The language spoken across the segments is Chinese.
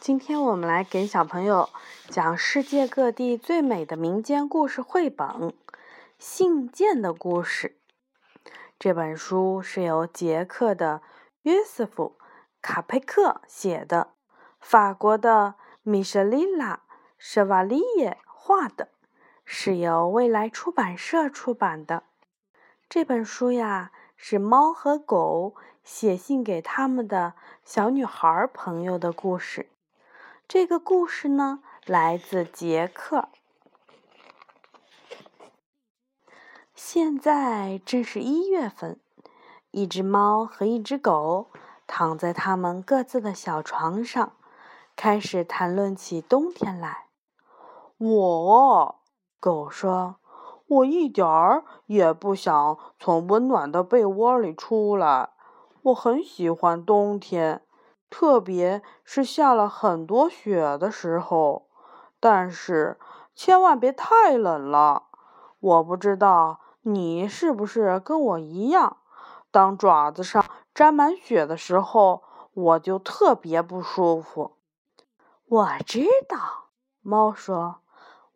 今天我们来给小朋友讲世界各地最美的民间故事绘本《信件的故事》。这本书是由捷克的约瑟夫·卡佩克写的，法国的米舍丽拉·舍瓦利耶画的，是由未来出版社出版的。这本书呀，是猫和狗写信给他们的小女孩朋友的故事。这个故事呢，来自杰克。现在正是一月份，一只猫和一只狗躺在他们各自的小床上，开始谈论起冬天来。我，狗说：“我一点儿也不想从温暖的被窝里出来。我很喜欢冬天。”特别是下了很多雪的时候，但是千万别太冷了。我不知道你是不是跟我一样，当爪子上沾满雪的时候，我就特别不舒服。我知道，猫说：“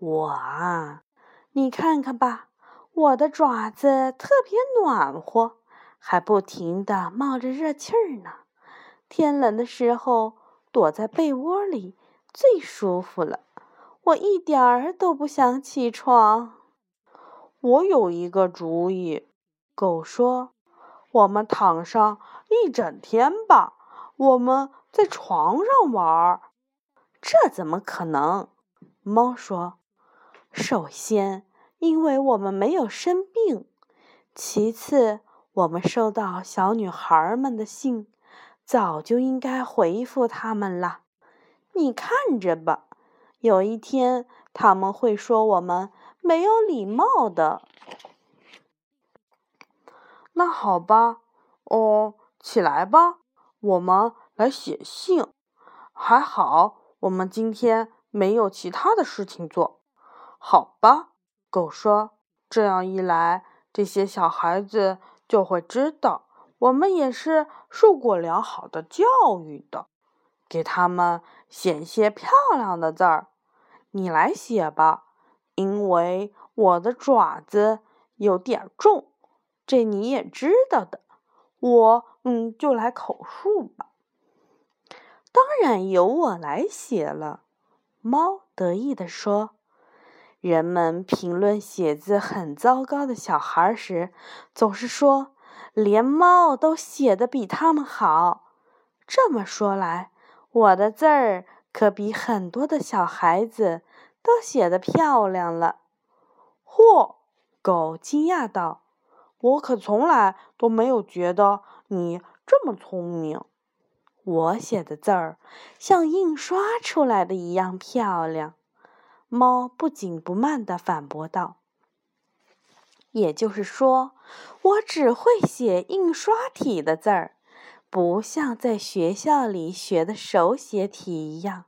我啊，你看看吧，我的爪子特别暖和，还不停地冒着热气儿呢。”天冷的时候，躲在被窝里最舒服了。我一点儿都不想起床。我有一个主意，狗说：“我们躺上一整天吧，我们在床上玩。”这怎么可能？猫说：“首先，因为我们没有生病；其次，我们收到小女孩们的信。”早就应该回复他们了，你看着吧，有一天他们会说我们没有礼貌的。那好吧，哦，起来吧，我们来写信。还好，我们今天没有其他的事情做。好吧，狗说，这样一来，这些小孩子就会知道。我们也是受过良好的教育的，给他们写些漂亮的字儿。你来写吧，因为我的爪子有点重，这你也知道的。我嗯，就来口述吧。当然由我来写了，猫得意地说。人们评论写字很糟糕的小孩时，总是说。连猫都写的比他们好，这么说来，我的字儿可比很多的小孩子都写的漂亮了。嚯！狗惊讶道：“我可从来都没有觉得你这么聪明。我写的字儿像印刷出来的一样漂亮。”猫不紧不慢地反驳道。也就是说，我只会写印刷体的字儿，不像在学校里学的手写体一样。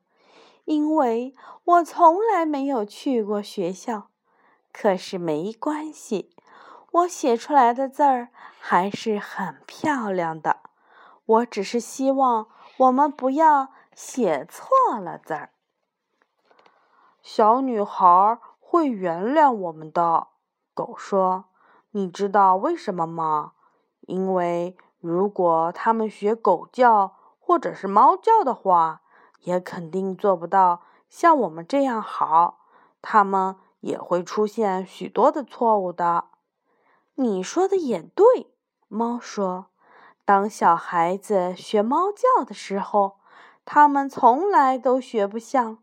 因为我从来没有去过学校。可是没关系，我写出来的字儿还是很漂亮的。我只是希望我们不要写错了字儿。小女孩会原谅我们的。狗说：“你知道为什么吗？因为如果他们学狗叫或者是猫叫的话，也肯定做不到像我们这样好。他们也会出现许多的错误的。”你说的也对，猫说：“当小孩子学猫叫的时候，他们从来都学不像。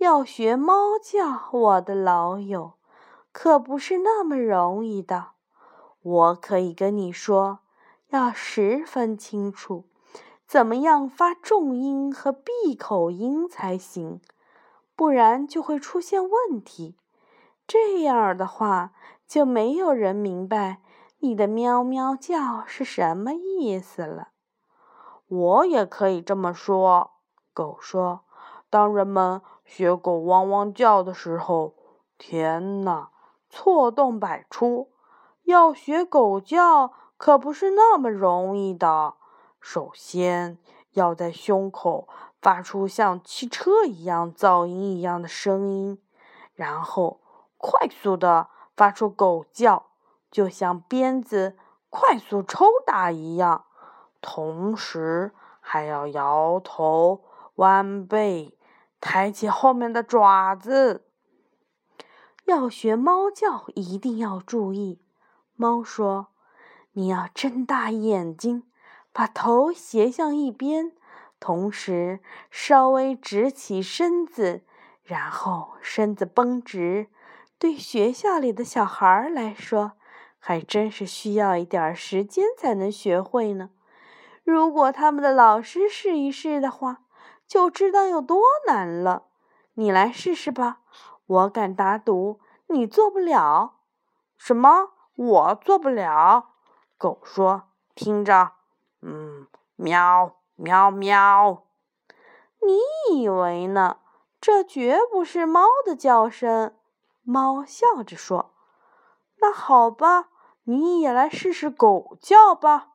要学猫叫，我的老友。”可不是那么容易的。我可以跟你说，要十分清楚，怎么样发重音和闭口音才行，不然就会出现问题。这样的话，就没有人明白你的喵喵叫是什么意思了。我也可以这么说，狗说：“当人们学狗汪汪叫的时候，天哪！”错动百出，要学狗叫可不是那么容易的。首先要在胸口发出像汽车一样噪音一样的声音，然后快速的发出狗叫，就像鞭子快速抽打一样。同时还要摇头、弯背、抬起后面的爪子。要学猫叫，一定要注意。猫说：“你要睁大眼睛，把头斜向一边，同时稍微直起身子，然后身子绷直。对学校里的小孩来说，还真是需要一点时间才能学会呢。如果他们的老师试一试的话，就知道有多难了。你来试试吧。”我敢打赌，你做不了。什么？我做不了？狗说：“听着，嗯，喵，喵，喵。你以为呢？这绝不是猫的叫声。”猫笑着说：“那好吧，你也来试试狗叫吧。”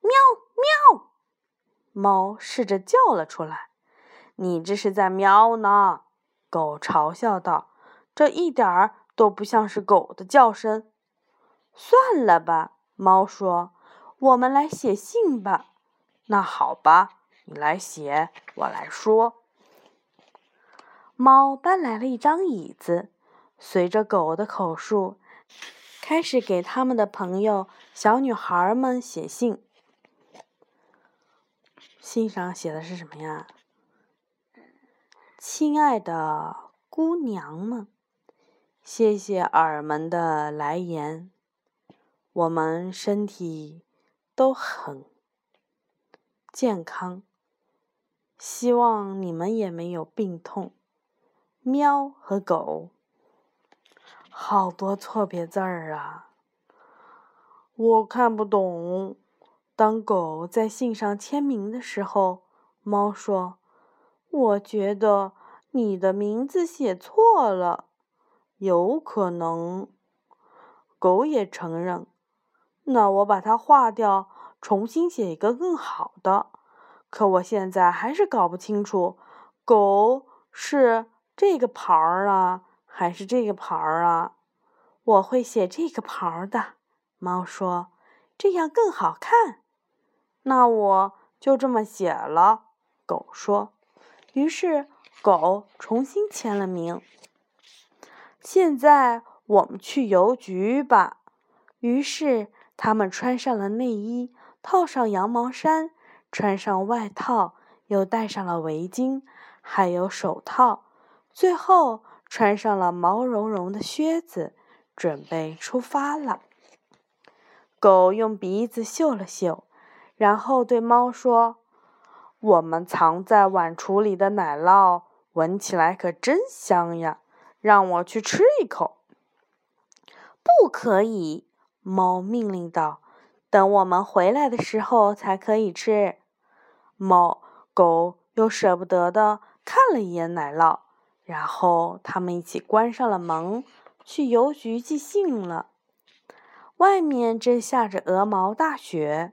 喵，喵！猫试着叫了出来。你这是在喵呢？狗嘲笑道：“这一点儿都不像是狗的叫声。”算了吧，猫说：“我们来写信吧。”那好吧，你来写，我来说。猫搬来了一张椅子，随着狗的口述，开始给他们的朋友小女孩们写信。信上写的是什么呀？亲爱的姑娘们，谢谢耳们的来言，我们身体都很健康，希望你们也没有病痛。喵和狗，好多错别字儿啊，我看不懂。当狗在信上签名的时候，猫说。我觉得你的名字写错了，有可能。狗也承认。那我把它划掉，重新写一个更好的。可我现在还是搞不清楚，狗是这个牌儿啊，还是这个牌儿啊？我会写这个牌儿的。猫说：“这样更好看。”那我就这么写了。狗说。于是，狗重新签了名。现在我们去邮局吧。于是，他们穿上了内衣，套上羊毛衫，穿上外套，又戴上了围巾，还有手套，最后穿上了毛茸茸的靴子，准备出发了。狗用鼻子嗅了嗅，然后对猫说。我们藏在碗橱里的奶酪闻起来可真香呀！让我去吃一口。不可以，猫命令道：“等我们回来的时候才可以吃。”猫、狗又舍不得的看了一眼奶酪，然后他们一起关上了门，去邮局寄信了。外面正下着鹅毛大雪，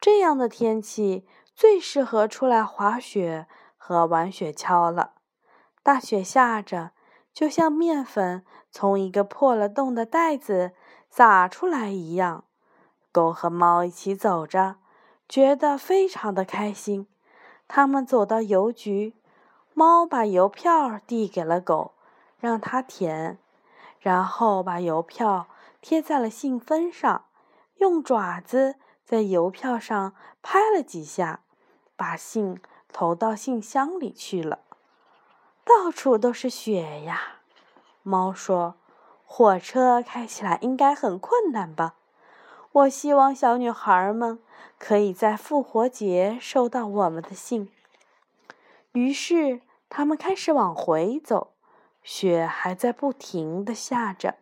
这样的天气。最适合出来滑雪和玩雪橇了。大雪下着，就像面粉从一个破了洞的袋子洒出来一样。狗和猫一起走着，觉得非常的开心。他们走到邮局，猫把邮票递给了狗，让它填，然后把邮票贴在了信封上，用爪子在邮票上拍了几下。把信投到信箱里去了，到处都是雪呀。猫说：“火车开起来应该很困难吧？”我希望小女孩们可以在复活节收到我们的信。于是他们开始往回走，雪还在不停的下着，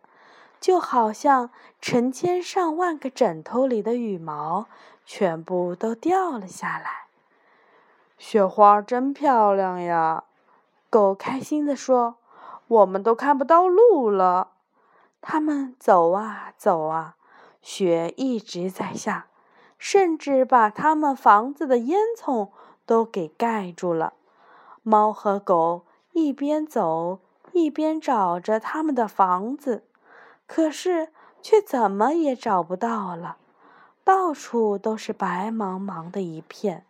就好像成千上万个枕头里的羽毛全部都掉了下来。雪花真漂亮呀！狗开心地说：“我们都看不到路了。”他们走啊走啊，雪一直在下，甚至把他们房子的烟囱都给盖住了。猫和狗一边走一边找着他们的房子，可是却怎么也找不到了，到处都是白茫茫的一片。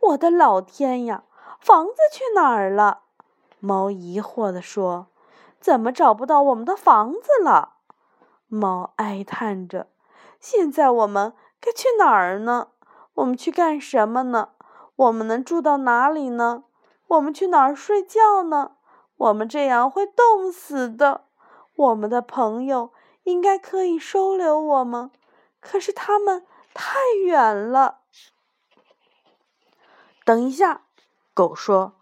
我的老天呀，房子去哪儿了？猫疑惑地说：“怎么找不到我们的房子了？”猫哀叹着：“现在我们该去哪儿呢？我们去干什么呢？我们能住到哪里呢？我们去哪儿睡觉呢？我们这样会冻死的。我们的朋友应该可以收留我们，可是他们太远了。”等一下，狗说。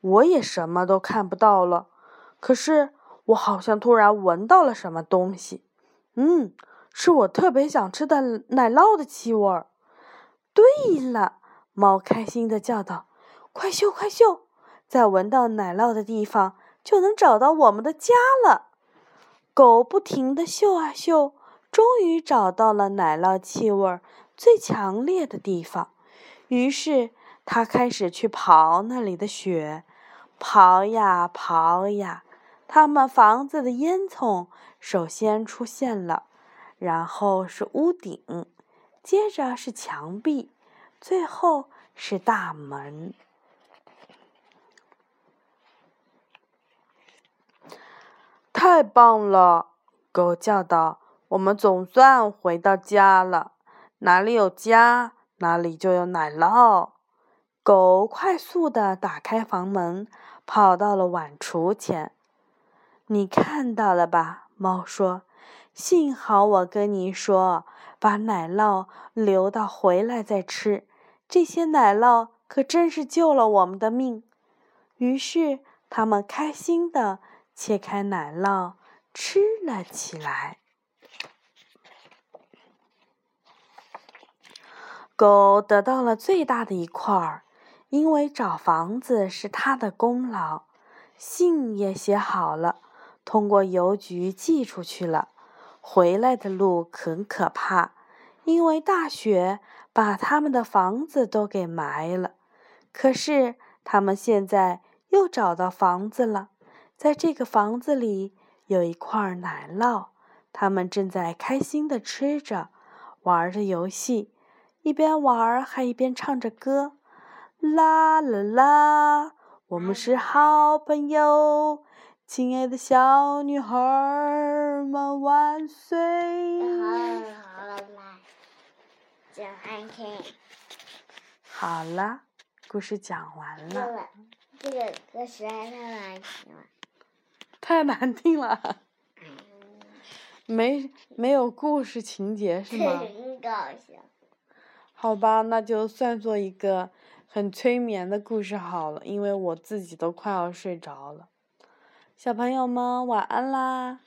我也什么都看不到了，可是我好像突然闻到了什么东西。嗯，是我特别想吃的奶酪的气味。对了，猫开心的叫道：“快嗅，快嗅，在闻到奶酪的地方就能找到我们的家了。”狗不停的嗅啊嗅，终于找到了奶酪气味最强烈的地方。于是它开始去刨那里的雪。刨呀刨呀，他们房子的烟囱首先出现了，然后是屋顶，接着是墙壁，最后是大门。太棒了！狗叫道：“我们总算回到家了。哪里有家，哪里就有奶酪。”狗快速地打开房门，跑到了碗橱前。你看到了吧？猫说：“幸好我跟你说，把奶酪留到回来再吃。这些奶酪可真是救了我们的命。”于是，他们开心地切开奶酪吃了起来。狗得到了最大的一块儿。因为找房子是他的功劳，信也写好了，通过邮局寄出去了。回来的路很可怕，因为大雪把他们的房子都给埋了。可是他们现在又找到房子了，在这个房子里有一块奶酪，他们正在开心的吃着，玩着游戏，一边玩还一边唱着歌。啦啦啦，我们是好朋友，亲爱的小女孩们万岁！好了好了，讲完听。好了，故事讲完了。这个歌实在太难听了。太难听了。没没有故事情节是吗？真搞笑。好吧，那就算做一个。很催眠的故事好了，因为我自己都快要睡着了。小朋友们晚安啦。